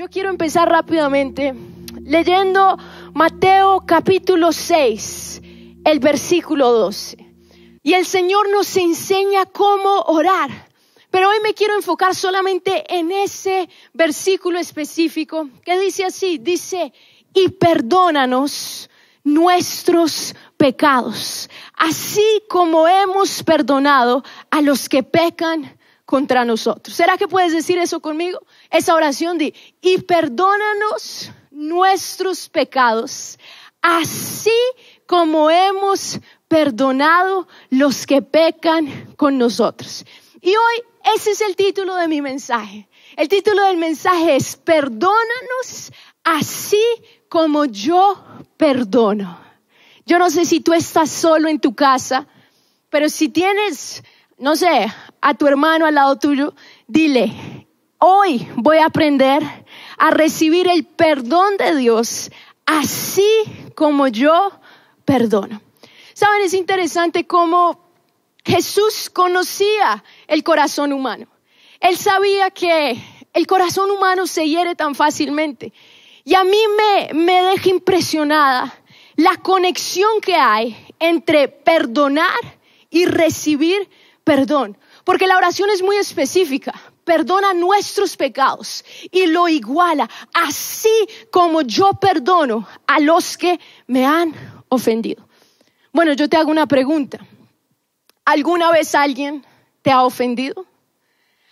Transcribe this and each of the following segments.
Yo quiero empezar rápidamente leyendo Mateo capítulo 6, el versículo 12. Y el Señor nos enseña cómo orar. Pero hoy me quiero enfocar solamente en ese versículo específico que dice así, dice, y perdónanos nuestros pecados, así como hemos perdonado a los que pecan contra nosotros. ¿Será que puedes decir eso conmigo? Esa oración de, y perdónanos nuestros pecados, así como hemos perdonado los que pecan con nosotros. Y hoy ese es el título de mi mensaje. El título del mensaje es, perdónanos así como yo perdono. Yo no sé si tú estás solo en tu casa, pero si tienes, no sé, a tu hermano al lado tuyo, dile, hoy voy a aprender a recibir el perdón de Dios así como yo perdono. Saben, es interesante cómo Jesús conocía el corazón humano. Él sabía que el corazón humano se hiere tan fácilmente. Y a mí me, me deja impresionada la conexión que hay entre perdonar y recibir perdón. Porque la oración es muy específica. Perdona nuestros pecados y lo iguala, así como yo perdono a los que me han ofendido. Bueno, yo te hago una pregunta. ¿Alguna vez alguien te ha ofendido?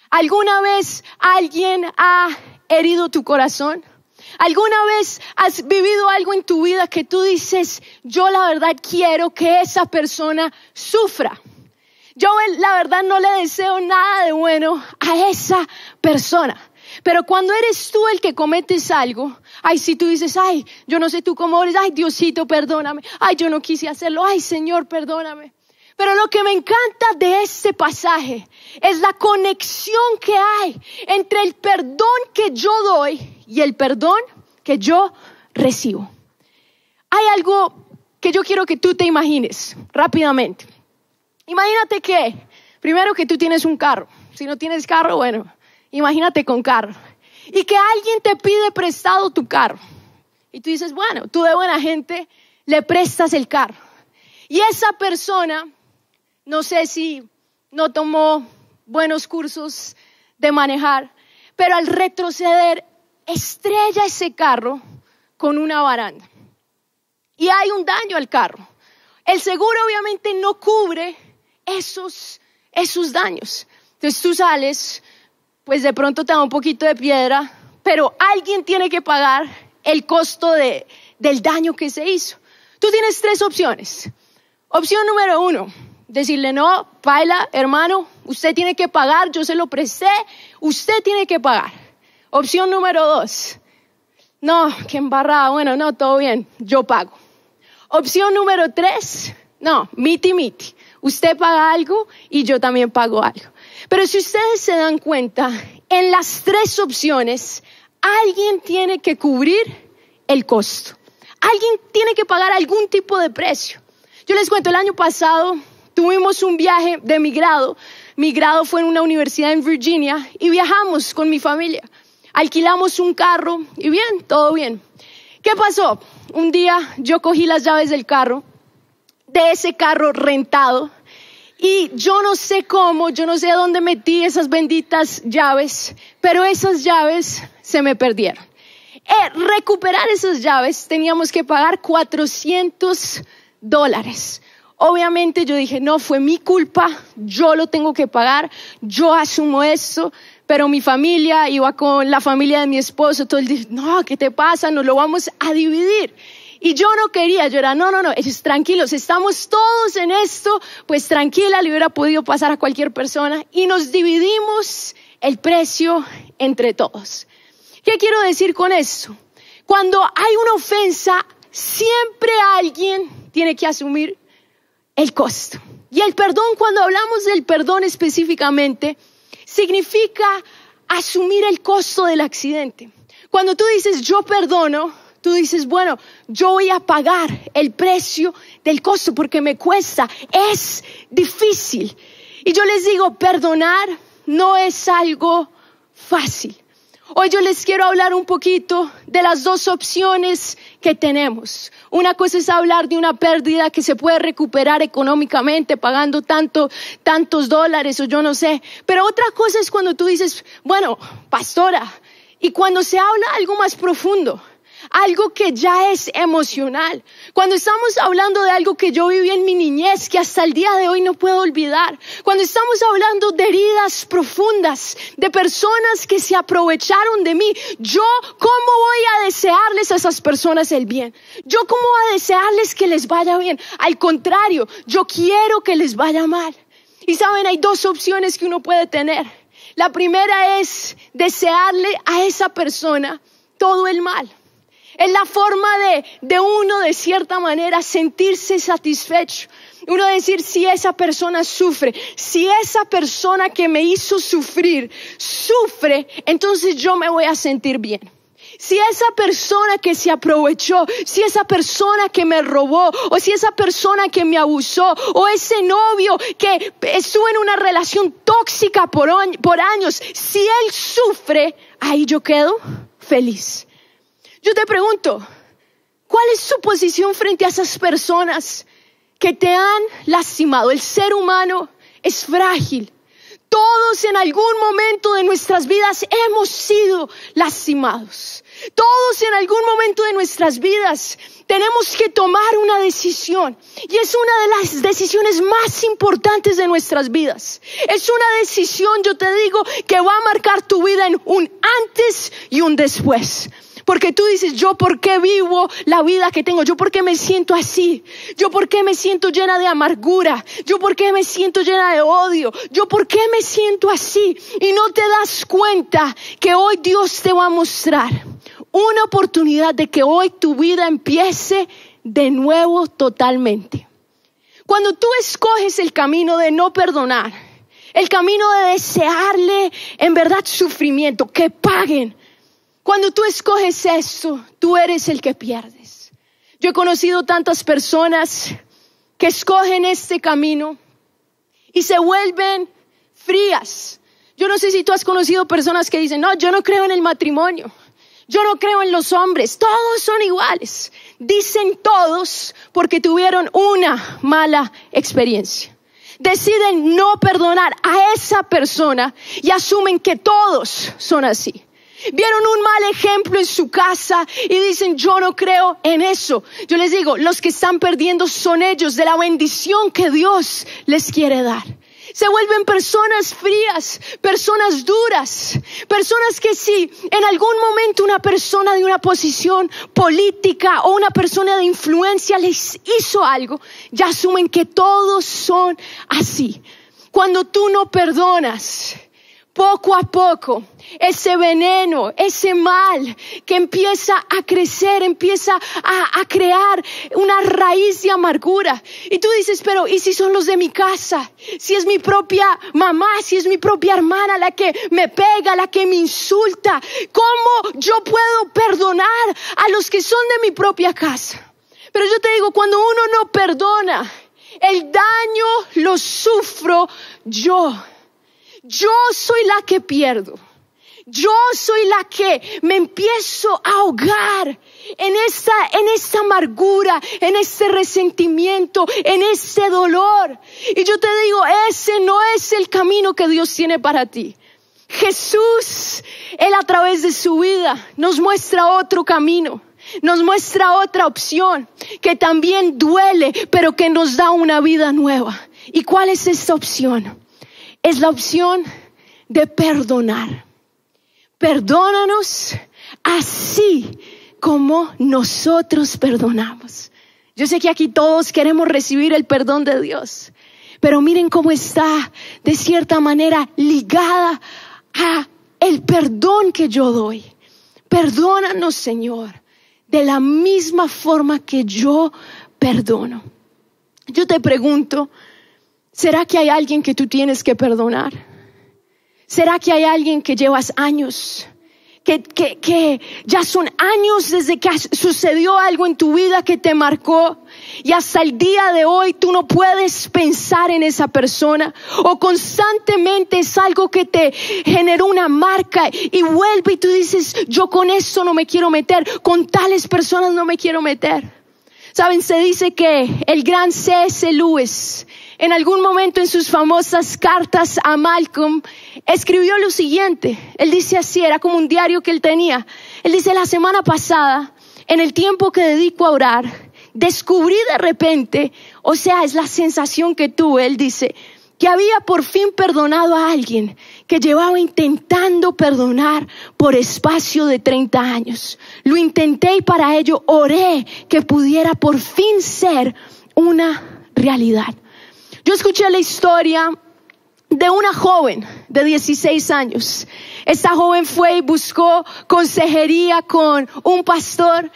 ¿Alguna vez alguien ha herido tu corazón? ¿Alguna vez has vivido algo en tu vida que tú dices, yo la verdad quiero que esa persona sufra? Yo la verdad no le deseo nada de bueno a esa persona. Pero cuando eres tú el que cometes algo, ay, si tú dices, ay, yo no sé tú cómo eres, ay, Diosito, perdóname, ay, yo no quise hacerlo, ay, Señor, perdóname. Pero lo que me encanta de este pasaje es la conexión que hay entre el perdón que yo doy y el perdón que yo recibo. Hay algo que yo quiero que tú te imagines rápidamente. Imagínate que, primero que tú tienes un carro. Si no tienes carro, bueno, imagínate con carro. Y que alguien te pide prestado tu carro. Y tú dices, bueno, tú de buena gente le prestas el carro. Y esa persona, no sé si no tomó buenos cursos de manejar, pero al retroceder estrella ese carro con una baranda. Y hay un daño al carro. El seguro obviamente no cubre esos, esos daños. Entonces tú sales, pues de pronto te da un poquito de piedra, pero alguien tiene que pagar el costo de, del daño que se hizo. Tú tienes tres opciones. Opción número uno, decirle no, paila, hermano, usted tiene que pagar, yo se lo presté, usted tiene que pagar. Opción número dos, no, qué embarrada, bueno, no, todo bien, yo pago. Opción número tres, no, miti miti usted paga algo y yo también pago algo. Pero si ustedes se dan cuenta, en las tres opciones, alguien tiene que cubrir el costo. Alguien tiene que pagar algún tipo de precio. Yo les cuento, el año pasado tuvimos un viaje de mi grado. Mi grado fue en una universidad en Virginia y viajamos con mi familia. Alquilamos un carro y bien, todo bien. ¿Qué pasó? Un día yo cogí las llaves del carro de ese carro rentado. Y yo no sé cómo, yo no sé dónde metí esas benditas llaves, pero esas llaves se me perdieron. Eh, recuperar esas llaves teníamos que pagar 400 dólares. Obviamente yo dije, no, fue mi culpa, yo lo tengo que pagar, yo asumo eso, pero mi familia iba con la familia de mi esposo, todo el día, no, ¿qué te pasa? Nos lo vamos a dividir. Y yo no quería, yo era, no, no, no, ellos tranquilos, estamos todos en esto, pues tranquila, le hubiera podido pasar a cualquier persona y nos dividimos el precio entre todos. ¿Qué quiero decir con esto? Cuando hay una ofensa, siempre alguien tiene que asumir el costo. Y el perdón, cuando hablamos del perdón específicamente, significa asumir el costo del accidente. Cuando tú dices yo perdono, tú dices, bueno, yo voy a pagar el precio del costo porque me cuesta, es difícil. Y yo les digo, perdonar no es algo fácil. Hoy yo les quiero hablar un poquito de las dos opciones que tenemos. Una cosa es hablar de una pérdida que se puede recuperar económicamente pagando tanto, tantos dólares o yo no sé. Pero otra cosa es cuando tú dices, bueno, pastora, y cuando se habla algo más profundo, algo que ya es emocional. Cuando estamos hablando de algo que yo viví en mi niñez, que hasta el día de hoy no puedo olvidar. Cuando estamos hablando de heridas profundas, de personas que se aprovecharon de mí, yo cómo voy a desearles a esas personas el bien. Yo cómo voy a desearles que les vaya bien. Al contrario, yo quiero que les vaya mal. Y saben, hay dos opciones que uno puede tener. La primera es desearle a esa persona todo el mal. Es la forma de, de uno, de cierta manera, sentirse satisfecho. Uno decir, si esa persona sufre, si esa persona que me hizo sufrir sufre, entonces yo me voy a sentir bien. Si esa persona que se aprovechó, si esa persona que me robó, o si esa persona que me abusó, o ese novio que estuvo en una relación tóxica por, por años, si él sufre, ahí yo quedo feliz. Yo te pregunto, ¿cuál es su posición frente a esas personas que te han lastimado? El ser humano es frágil. Todos en algún momento de nuestras vidas hemos sido lastimados. Todos en algún momento de nuestras vidas tenemos que tomar una decisión. Y es una de las decisiones más importantes de nuestras vidas. Es una decisión, yo te digo, que va a marcar tu vida en un antes y un después. Porque tú dices, yo por qué vivo la vida que tengo, yo por qué me siento así, yo por qué me siento llena de amargura, yo por qué me siento llena de odio, yo por qué me siento así. Y no te das cuenta que hoy Dios te va a mostrar una oportunidad de que hoy tu vida empiece de nuevo totalmente. Cuando tú escoges el camino de no perdonar, el camino de desearle en verdad sufrimiento, que paguen, cuando tú escoges eso, tú eres el que pierdes. Yo he conocido tantas personas que escogen este camino y se vuelven frías. Yo no sé si tú has conocido personas que dicen, no, yo no creo en el matrimonio, yo no creo en los hombres, todos son iguales. Dicen todos porque tuvieron una mala experiencia. Deciden no perdonar a esa persona y asumen que todos son así. Vieron un mal ejemplo en su casa y dicen, yo no creo en eso. Yo les digo, los que están perdiendo son ellos de la bendición que Dios les quiere dar. Se vuelven personas frías, personas duras, personas que si en algún momento una persona de una posición política o una persona de influencia les hizo algo, ya asumen que todos son así. Cuando tú no perdonas, poco a poco ese veneno, ese mal que empieza a crecer, empieza a, crear una raíz de amargura. Y tú dices, pero ¿y si son los de mi casa? Si es mi propia mamá, si es mi propia hermana la que me pega, la que me insulta, ¿cómo yo puedo perdonar a los que son de mi propia casa? Pero yo te digo, cuando uno no perdona, el daño lo sufro yo. Yo soy la que pierdo. Yo soy la que me empiezo a ahogar en esta, en esta amargura, en este resentimiento, en ese dolor. Y yo te digo, ese no es el camino que Dios tiene para ti. Jesús, Él a través de su vida nos muestra otro camino, nos muestra otra opción que también duele, pero que nos da una vida nueva. ¿Y cuál es esta opción? Es la opción de perdonar. Perdónanos así como nosotros perdonamos. Yo sé que aquí todos queremos recibir el perdón de Dios, pero miren cómo está de cierta manera ligada a el perdón que yo doy. Perdónanos, Señor, de la misma forma que yo perdono. Yo te pregunto, ¿será que hay alguien que tú tienes que perdonar? ¿Será que hay alguien que llevas años que, que, que ya son años desde que sucedió algo en tu vida que te marcó y hasta el día de hoy tú no puedes pensar en esa persona o constantemente es algo que te generó una marca y vuelve y tú dices, yo con eso no me quiero meter, con tales personas no me quiero meter. Saben, se dice que el gran C.S. Lewis en algún momento en sus famosas cartas a Malcolm, escribió lo siguiente. Él dice así, era como un diario que él tenía. Él dice, la semana pasada, en el tiempo que dedico a orar, descubrí de repente, o sea, es la sensación que tuve, él dice, que había por fin perdonado a alguien que llevaba intentando perdonar por espacio de 30 años. Lo intenté y para ello oré que pudiera por fin ser una realidad. Yo escuché la historia de una joven de 16 años. Esta joven fue y buscó consejería con un pastor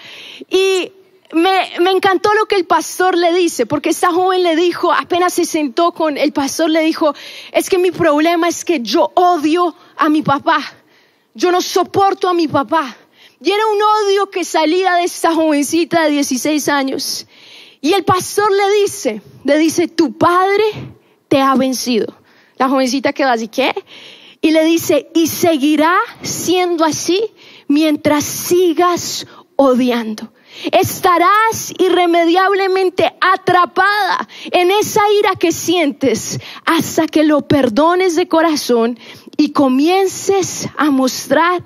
y me, encantó lo que el pastor le dice, porque esta joven le dijo, apenas se sentó con el pastor, le dijo, es que mi problema es que yo odio a mi papá, yo no soporto a mi papá. Y era un odio que salía de esta jovencita de 16 años. Y el pastor le dice, le dice, tu padre te ha vencido. La jovencita queda así, ¿qué? Y le dice, y seguirá siendo así mientras sigas odiando. Estarás irremediablemente atrapada en esa ira que sientes hasta que lo perdones de corazón y comiences a mostrar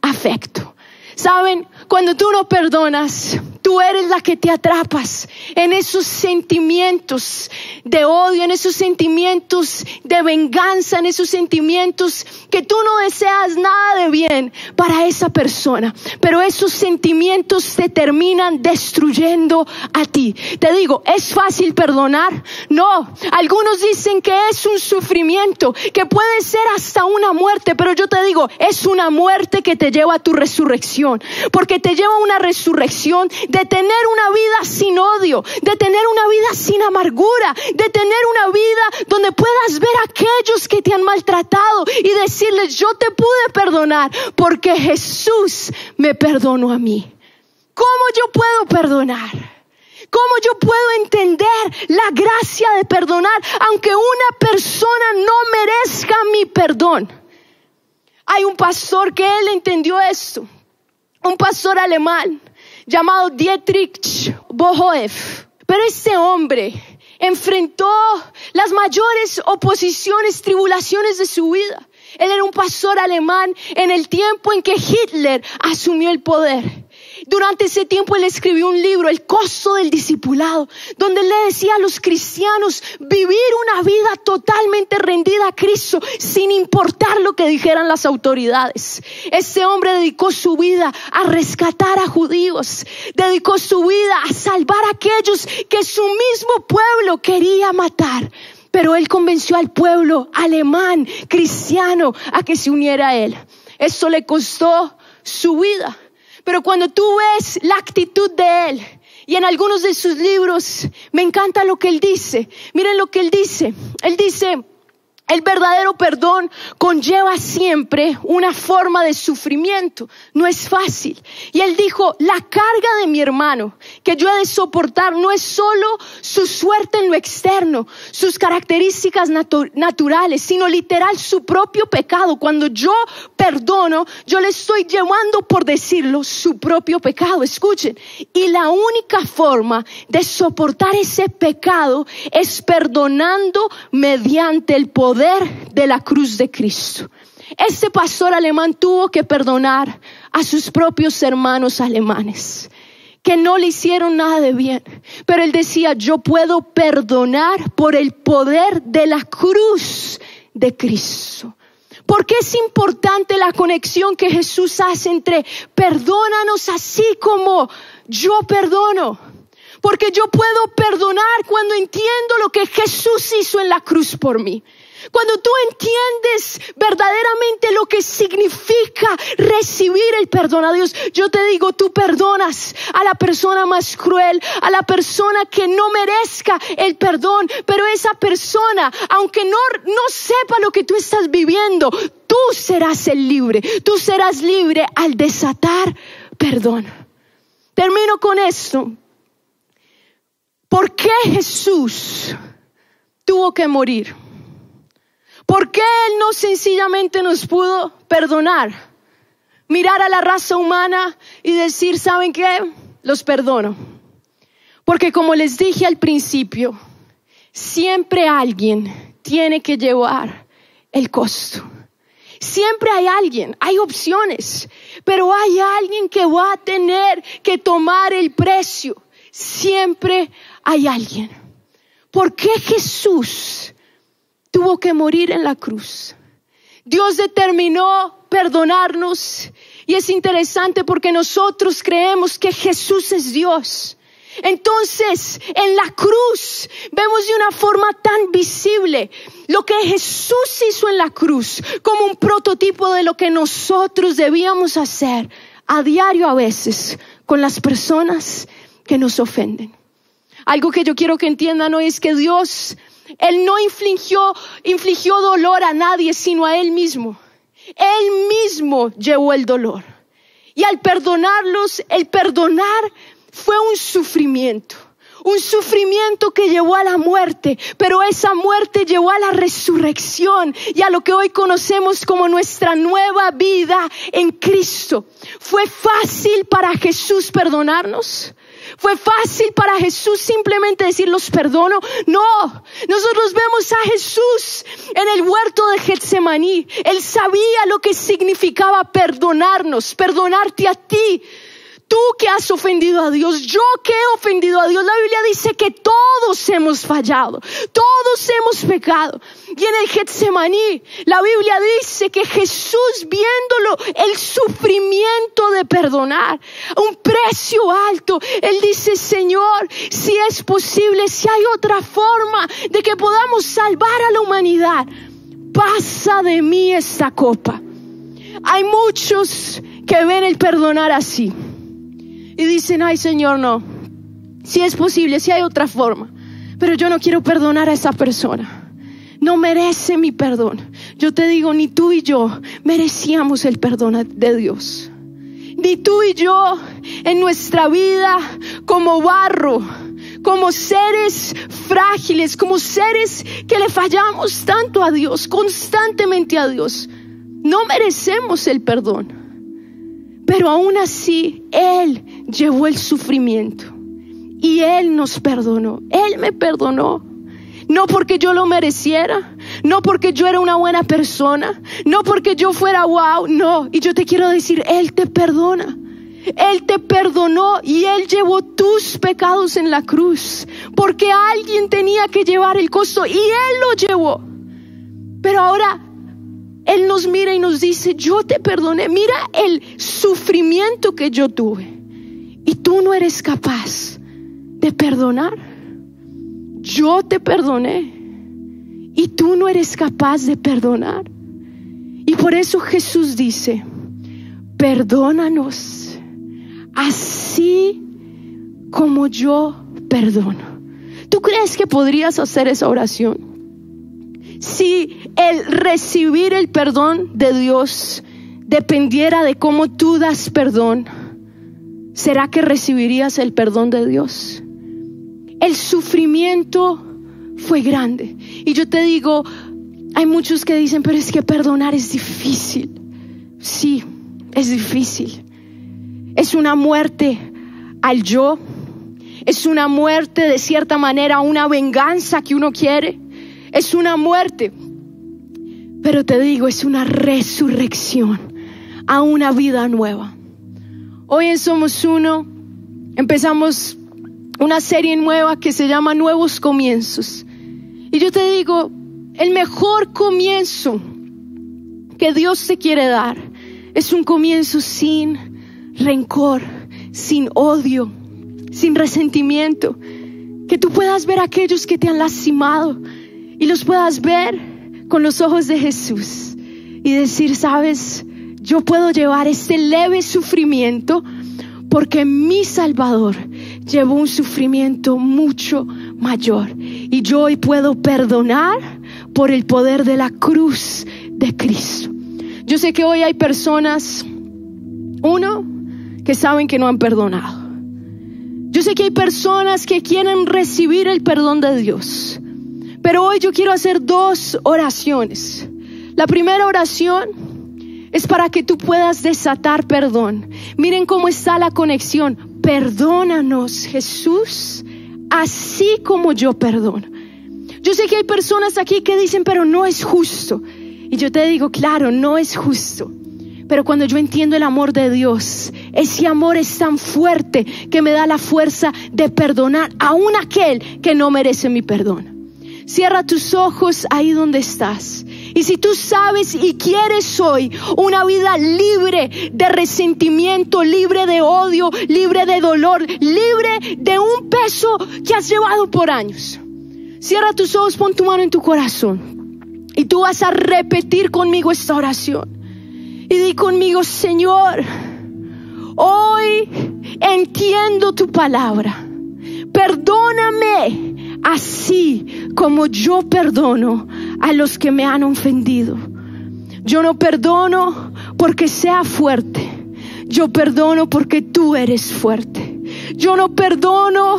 afecto. Saben, cuando tú no perdonas, tú eres la que te atrapas en esos sentimientos de odio, en esos sentimientos de venganza, en esos sentimientos que tú no deseas nada de bien para esa persona. Pero esos sentimientos te terminan destruyendo a ti. Te digo, ¿es fácil perdonar? No. Algunos dicen que es un sufrimiento, que puede ser hasta una muerte, pero yo te digo, es una muerte que te lleva a tu resurrección, porque te lleva a una resurrección de tener una vida sin odio, de tener una vida sin amargura, de tener una vida donde puedas ver a aquellos que te han maltratado y decirles, yo te pude perdonar porque Jesús me perdonó a mí. ¿Cómo yo puedo perdonar? ¿Cómo yo puedo entender la gracia de perdonar aunque una persona no merezca mi perdón? Hay un pastor que él entendió esto, un pastor alemán llamado Dietrich Bohoef. Pero este hombre enfrentó las mayores oposiciones, tribulaciones de su vida. Él era un pastor alemán en el tiempo en que Hitler asumió el poder. Durante ese tiempo él escribió un libro, El costo del discipulado, donde le decía a los cristianos vivir una vida totalmente rendida a Cristo sin importar lo que dijeran las autoridades. Este hombre dedicó su vida a rescatar a judíos, dedicó su vida a salvar a aquellos que su mismo pueblo quería matar. Pero él convenció al pueblo alemán, cristiano, a que se uniera a él. Eso le costó su vida. Pero cuando tú ves la actitud de él, y en algunos de sus libros me encanta lo que él dice. Miren lo que él dice. Él dice, el verdadero perdón conlleva siempre una forma de sufrimiento. No es fácil. Y él dijo, la carga de mi hermano que yo he de soportar no es solo su suerte en lo externo, sus características naturales, sino literal su propio pecado. Cuando yo perdono, yo le estoy llevando, por decirlo, su propio pecado. Escuchen. Y la única forma de soportar ese pecado es perdonando mediante el poder de la cruz de Cristo. Este pastor alemán tuvo que perdonar a sus propios hermanos alemanes que no le hicieron nada de bien. Pero él decía, yo puedo perdonar por el poder de la cruz de Cristo. Porque es importante la conexión que Jesús hace entre perdónanos así como yo perdono. Porque yo puedo perdonar cuando entiendo lo que Jesús hizo en la cruz por mí. Cuando tú entiendes verdaderamente lo que significa recibir el perdón a Dios, yo te digo, tú perdonas a la persona más cruel, a la persona que no merezca el perdón, pero esa persona, aunque no, no sepa lo que tú estás viviendo, tú serás el libre, tú serás libre al desatar perdón. Termino con esto. ¿Por qué Jesús tuvo que morir? ¿Por qué Él no sencillamente nos pudo perdonar? Mirar a la raza humana y decir, ¿saben qué? Los perdono. Porque como les dije al principio, siempre alguien tiene que llevar el costo. Siempre hay alguien, hay opciones, pero hay alguien que va a tener que tomar el precio. Siempre hay alguien. ¿Por qué Jesús tuvo que morir en la cruz. Dios determinó perdonarnos y es interesante porque nosotros creemos que Jesús es Dios. Entonces, en la cruz vemos de una forma tan visible lo que Jesús hizo en la cruz como un prototipo de lo que nosotros debíamos hacer a diario a veces con las personas que nos ofenden. Algo que yo quiero que entiendan hoy es que Dios él no infligió, infligió dolor a nadie, sino a Él mismo. Él mismo llevó el dolor. Y al perdonarlos, el perdonar fue un sufrimiento. Un sufrimiento que llevó a la muerte, pero esa muerte llevó a la resurrección y a lo que hoy conocemos como nuestra nueva vida en Cristo. ¿Fue fácil para Jesús perdonarnos? Fue fácil para Jesús simplemente decir los perdono. No, nosotros vemos a Jesús en el huerto de Getsemaní. Él sabía lo que significaba perdonarnos, perdonarte a ti. Tú que has ofendido a Dios, yo que he ofendido a Dios. La Biblia dice que todos hemos fallado, todos hemos pecado. Y en el Getsemaní, la Biblia dice que Jesús viéndolo, el sufrimiento de perdonar, un precio alto, Él dice, Señor, si es posible, si hay otra forma de que podamos salvar a la humanidad, pasa de mí esta copa. Hay muchos que ven el perdonar así y dicen, ay Señor, no, si es posible, si hay otra forma, pero yo no quiero perdonar a esa persona. No merece mi perdón. Yo te digo, ni tú y yo merecíamos el perdón de Dios. Ni tú y yo en nuestra vida como barro, como seres frágiles, como seres que le fallamos tanto a Dios, constantemente a Dios, no merecemos el perdón. Pero aún así, Él llevó el sufrimiento y Él nos perdonó. Él me perdonó. No porque yo lo mereciera, no porque yo era una buena persona, no porque yo fuera wow, no. Y yo te quiero decir, Él te perdona. Él te perdonó y Él llevó tus pecados en la cruz, porque alguien tenía que llevar el costo y Él lo llevó. Pero ahora él nos mira y nos dice, yo te perdoné, mira el sufrimiento que yo tuve. Y tú no eres capaz de perdonar. Yo te perdoné. Y tú no eres capaz de perdonar. Y por eso Jesús dice, perdónanos así como yo perdono. ¿Tú crees que podrías hacer esa oración? Si el recibir el perdón de Dios dependiera de cómo tú das perdón, ¿será que recibirías el perdón de Dios? El sufrimiento fue grande. Y yo te digo, hay muchos que dicen, pero es que perdonar es difícil. Sí, es difícil. Es una muerte al yo. Es una muerte de cierta manera, una venganza que uno quiere es una muerte, pero te digo, es una resurrección a una vida nueva. Hoy en Somos Uno empezamos una serie nueva que se llama Nuevos Comienzos. Y yo te digo, el mejor comienzo que Dios te quiere dar es un comienzo sin rencor, sin odio, sin resentimiento. Que tú puedas ver a aquellos que te han lastimado, y los puedas ver con los ojos de Jesús y decir, sabes, yo puedo llevar este leve sufrimiento porque mi Salvador llevó un sufrimiento mucho mayor. Y yo hoy puedo perdonar por el poder de la cruz de Cristo. Yo sé que hoy hay personas, uno, que saben que no han perdonado. Yo sé que hay personas que quieren recibir el perdón de Dios. Pero hoy yo quiero hacer dos oraciones. La primera oración es para que tú puedas desatar perdón. Miren cómo está la conexión. Perdónanos, Jesús, así como yo perdono. Yo sé que hay personas aquí que dicen, pero no es justo. Y yo te digo, claro, no es justo. Pero cuando yo entiendo el amor de Dios, ese amor es tan fuerte que me da la fuerza de perdonar a un aquel que no merece mi perdón. Cierra tus ojos ahí donde estás. Y si tú sabes y quieres hoy una vida libre de resentimiento, libre de odio, libre de dolor, libre de un peso que has llevado por años, cierra tus ojos, pon tu mano en tu corazón. Y tú vas a repetir conmigo esta oración. Y di conmigo, Señor, hoy entiendo tu palabra. Perdóname así como yo perdono a los que me han ofendido. Yo no perdono porque sea fuerte. Yo perdono porque tú eres fuerte. Yo no perdono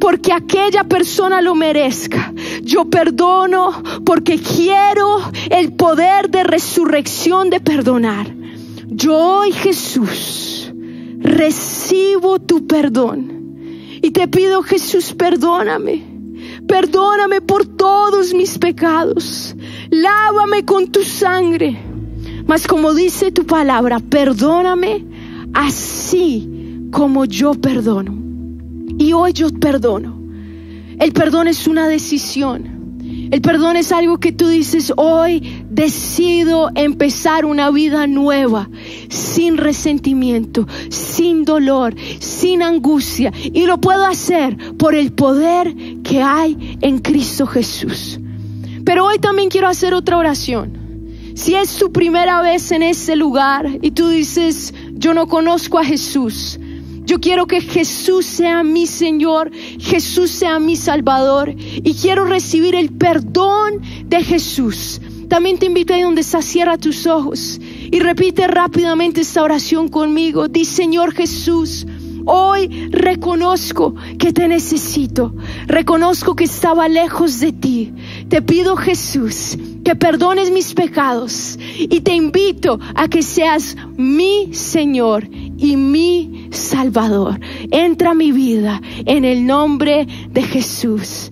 porque aquella persona lo merezca. Yo perdono porque quiero el poder de resurrección de perdonar. Yo hoy Jesús recibo tu perdón. Y te pido Jesús, perdóname Perdóname por todos mis pecados. Lávame con tu sangre. Mas como dice tu palabra, perdóname así como yo perdono. Y hoy yo perdono. El perdón es una decisión. El perdón es algo que tú dices, hoy decido empezar una vida nueva, sin resentimiento, sin dolor, sin angustia. Y lo puedo hacer por el poder que hay en Cristo Jesús. Pero hoy también quiero hacer otra oración. Si es tu primera vez en ese lugar y tú dices, yo no conozco a Jesús, yo quiero que Jesús sea mi Señor, Jesús sea mi Salvador y quiero recibir el perdón de Jesús. También te invito ahí donde estás, cierra tus ojos y repite rápidamente esta oración conmigo. Di Señor Jesús, Hoy reconozco que te necesito. Reconozco que estaba lejos de ti. Te pido Jesús que perdones mis pecados y te invito a que seas mi Señor y mi Salvador. Entra a mi vida en el nombre de Jesús.